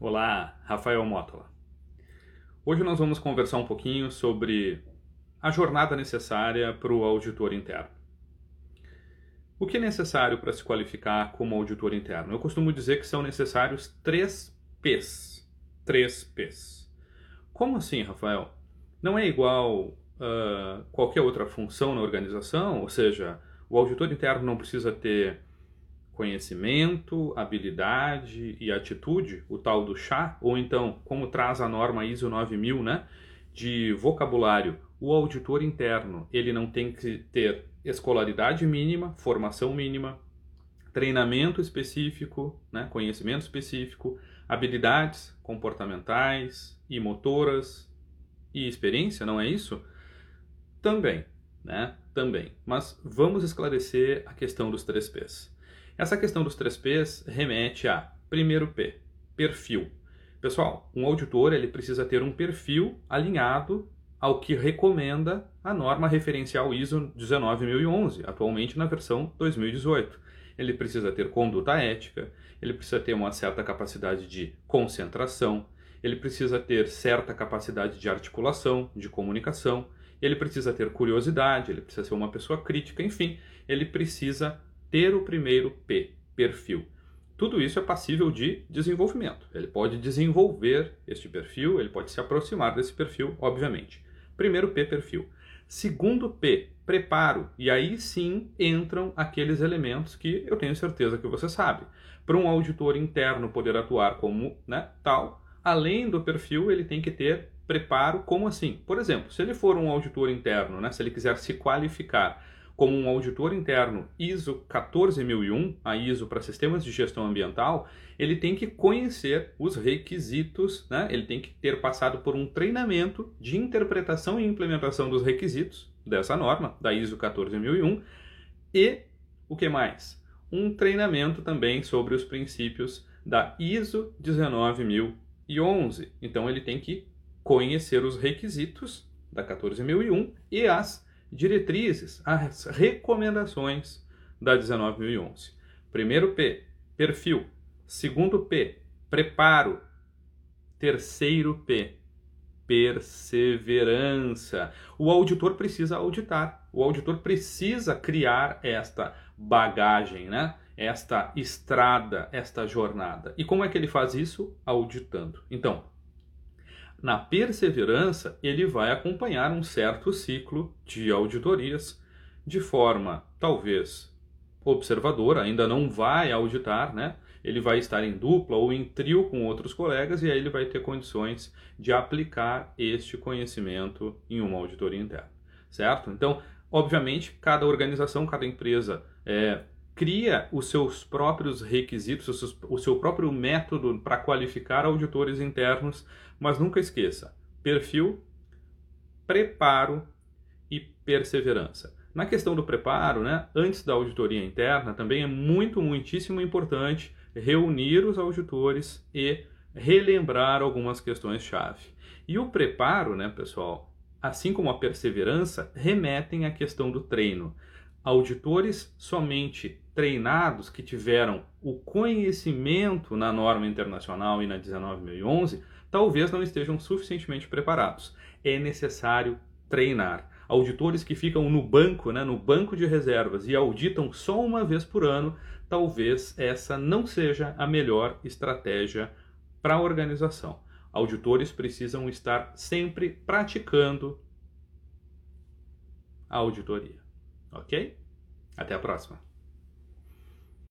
Olá, Rafael Mótola. Hoje nós vamos conversar um pouquinho sobre a jornada necessária para o auditor interno. O que é necessário para se qualificar como auditor interno? Eu costumo dizer que são necessários três P's. Três P's. Como assim, Rafael? Não é igual uh, qualquer outra função na organização? Ou seja, o auditor interno não precisa ter conhecimento, habilidade e atitude, o tal do chá, ou então, como traz a norma ISO 9000, né, de vocabulário, o auditor interno, ele não tem que ter escolaridade mínima, formação mínima, treinamento específico, né, conhecimento específico, habilidades comportamentais e motoras e experiência, não é isso? Também, né? Também. Mas vamos esclarecer a questão dos três P's. Essa questão dos três P's remete a primeiro P, perfil. Pessoal, um auditor ele precisa ter um perfil alinhado ao que recomenda a norma referencial ISO 19011, atualmente na versão 2018. Ele precisa ter conduta ética, ele precisa ter uma certa capacidade de concentração, ele precisa ter certa capacidade de articulação, de comunicação, ele precisa ter curiosidade, ele precisa ser uma pessoa crítica, enfim, ele precisa ter o primeiro P, perfil. Tudo isso é passível de desenvolvimento. Ele pode desenvolver este perfil, ele pode se aproximar desse perfil, obviamente. Primeiro P, perfil. Segundo P, preparo. E aí sim entram aqueles elementos que eu tenho certeza que você sabe. Para um auditor interno poder atuar como né, tal, além do perfil, ele tem que ter preparo. Como assim? Por exemplo, se ele for um auditor interno, né, se ele quiser se qualificar como um auditor interno ISO 14001, a ISO para sistemas de gestão ambiental, ele tem que conhecer os requisitos, né? ele tem que ter passado por um treinamento de interpretação e implementação dos requisitos dessa norma, da ISO 14001, e o que mais? Um treinamento também sobre os princípios da ISO 19011. Então ele tem que conhecer os requisitos da 14001 e as diretrizes, as recomendações da 19.011. Primeiro P, perfil. Segundo P, preparo. Terceiro P, perseverança. O auditor precisa auditar. O auditor precisa criar esta bagagem, né? Esta estrada, esta jornada. E como é que ele faz isso? Auditando. Então, na perseverança, ele vai acompanhar um certo ciclo de auditorias de forma talvez observadora, ainda não vai auditar, né? Ele vai estar em dupla ou em trio com outros colegas e aí ele vai ter condições de aplicar este conhecimento em uma auditoria interna, certo? Então, obviamente, cada organização, cada empresa é, cria os seus próprios requisitos, o seu próprio método para qualificar auditores internos, mas nunca esqueça: perfil, preparo e perseverança. Na questão do preparo, né, antes da auditoria interna, também é muito, muitíssimo importante reunir os auditores e relembrar algumas questões-chave. E o preparo, né, pessoal, assim como a perseverança, remetem à questão do treino. Auditores somente treinados que tiveram o conhecimento na norma internacional e na 19011 talvez não estejam suficientemente preparados. É necessário treinar. Auditores que ficam no banco, né, no banco de reservas e auditam só uma vez por ano, talvez essa não seja a melhor estratégia para a organização. Auditores precisam estar sempre praticando a auditoria. Ok? Até a próxima.